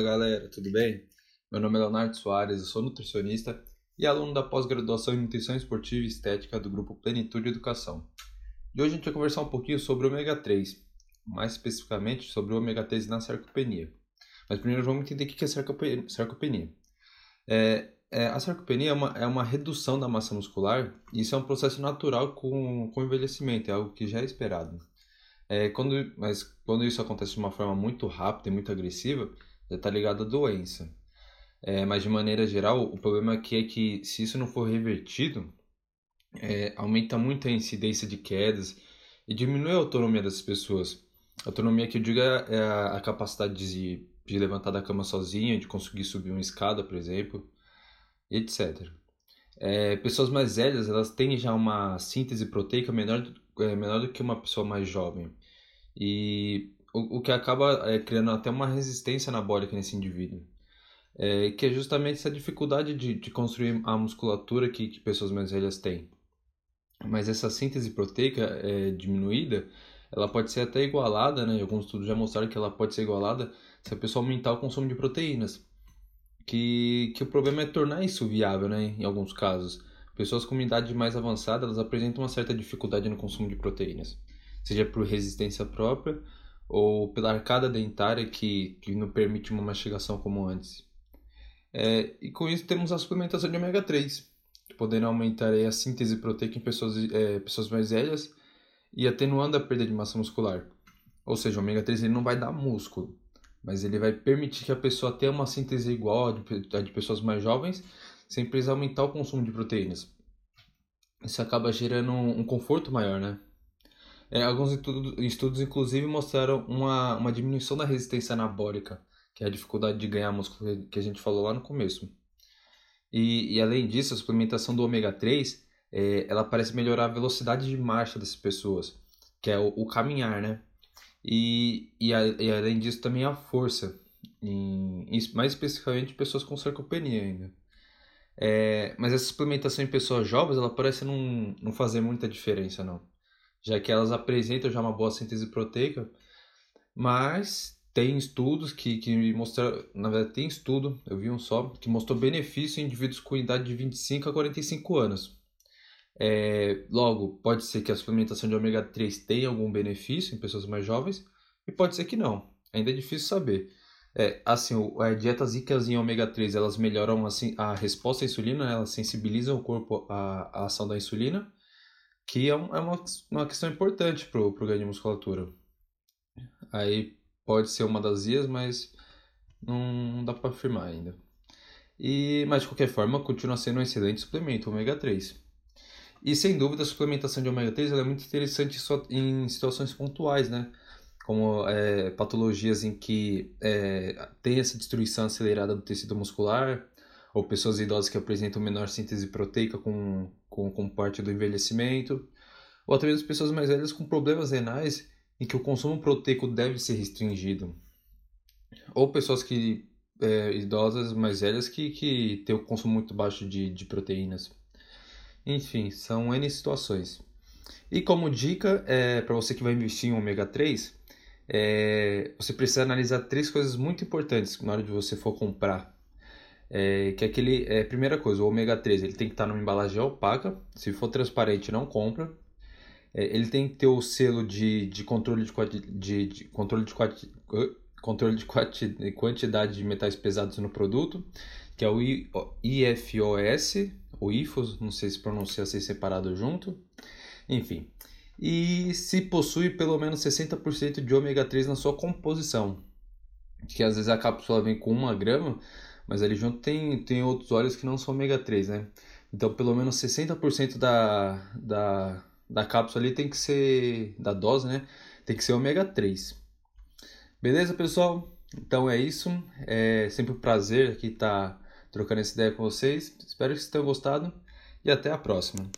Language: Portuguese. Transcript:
galera, tudo bem? Meu nome é Leonardo Soares, eu sou nutricionista e aluno da pós-graduação em Nutrição Esportiva e Estética do grupo Plenitude Educação. E hoje a gente vai conversar um pouquinho sobre ômega 3, mais especificamente sobre o ômega 3 na sarcopenia. Mas primeiro vamos entender o que é sarcopenia. É, é, a sarcopenia é uma, é uma redução da massa muscular e isso é um processo natural com, com envelhecimento, é algo que já é esperado. É, quando, mas quando isso acontece de uma forma muito rápida e muito agressiva, está ligado à doença. É, mas de maneira geral, o problema aqui é que se isso não for revertido, é, aumenta muito a incidência de quedas e diminui a autonomia das pessoas. A autonomia que eu digo é, é a, a capacidade de, de levantar da cama sozinha, de conseguir subir uma escada, por exemplo, etc. É, pessoas mais velhas, elas têm já uma síntese proteica menor, é, menor do que uma pessoa mais jovem. E o, que acaba é, criando até uma resistência anabólica nesse indivíduo. É, que é justamente essa dificuldade de, de construir a musculatura que, que pessoas mais velhas têm. Mas essa síntese proteica é, diminuída, ela pode ser até igualada, né? Alguns estudos já mostraram que ela pode ser igualada se a pessoa aumentar o consumo de proteínas. Que, que o problema é tornar isso viável, né? Em alguns casos. Pessoas com idade mais avançada, elas apresentam uma certa dificuldade no consumo de proteínas seja por resistência própria ou pela arcada dentária que, que não permite uma mastigação como antes. É, e com isso temos a suplementação de ômega 3, podendo aumentar a síntese proteica em pessoas, é, pessoas mais velhas e atenuando a perda de massa muscular. Ou seja, o ômega 3 ele não vai dar músculo, mas ele vai permitir que a pessoa tenha uma síntese igual à de, à de pessoas mais jovens, sem precisar aumentar o consumo de proteínas. Isso acaba gerando um, um conforto maior, né? É, alguns estudos, estudos, inclusive, mostraram uma, uma diminuição da resistência anabólica, que é a dificuldade de ganhar músculo que a gente falou lá no começo. E, e além disso, a suplementação do ômega 3 é, ela parece melhorar a velocidade de marcha dessas pessoas, que é o, o caminhar, né? E, e, a, e, além disso, também a força, em, mais especificamente pessoas com sarcopenia ainda. É, mas essa suplementação em pessoas jovens, ela parece não, não fazer muita diferença, não já que elas apresentam já uma boa síntese proteica, mas tem estudos que, que mostram, na verdade tem estudo, eu vi um só, que mostrou benefício em indivíduos com idade de 25 a 45 anos. É, logo, pode ser que a suplementação de ômega 3 tenha algum benefício em pessoas mais jovens, e pode ser que não, ainda é difícil saber. É, assim, a dietas ricas em ômega 3, elas melhoram assim, a resposta à insulina, né? elas sensibilizam o corpo à, à ação da insulina, que é, um, é uma, uma questão importante para o ganho de musculatura. Aí pode ser uma das vias, mas não dá para afirmar ainda. E, mas de qualquer forma, continua sendo um excelente suplemento, ômega 3. E sem dúvida, a suplementação de ômega 3 é muito interessante só em situações pontuais, né? Como é, patologias em que é, tem essa destruição acelerada do tecido muscular, ou pessoas idosas que apresentam menor síntese proteica com, com, com parte do envelhecimento, ou até mesmo pessoas mais velhas com problemas renais em que o consumo proteico deve ser restringido, ou pessoas que é, idosas mais velhas que, que têm o consumo muito baixo de, de proteínas. Enfim, são N situações. E como dica, é, para você que vai investir em ômega 3, é, você precisa analisar três coisas muito importantes na hora de você for comprar é, que é aquele, é, primeira coisa, o ômega 3 ele tem que estar numa embalagem opaca, se for transparente não compra. É, ele tem que ter o selo de, de controle de, de, de controle de, controle de quantidade de metais pesados no produto, que é o IFOS, o IFOS, não sei se pronuncia assim separado junto. Enfim. E se possui pelo menos 60% de ômega 3 na sua composição, que às vezes a cápsula vem com 1 grama, mas ali junto tem, tem outros óleos que não são ômega 3, né? Então, pelo menos 60% da, da, da cápsula ali tem que ser, da dose, né? Tem que ser ômega 3. Beleza, pessoal? Então é isso. É sempre um prazer aqui estar tá trocando essa ideia com vocês. Espero que vocês tenham gostado e até a próxima.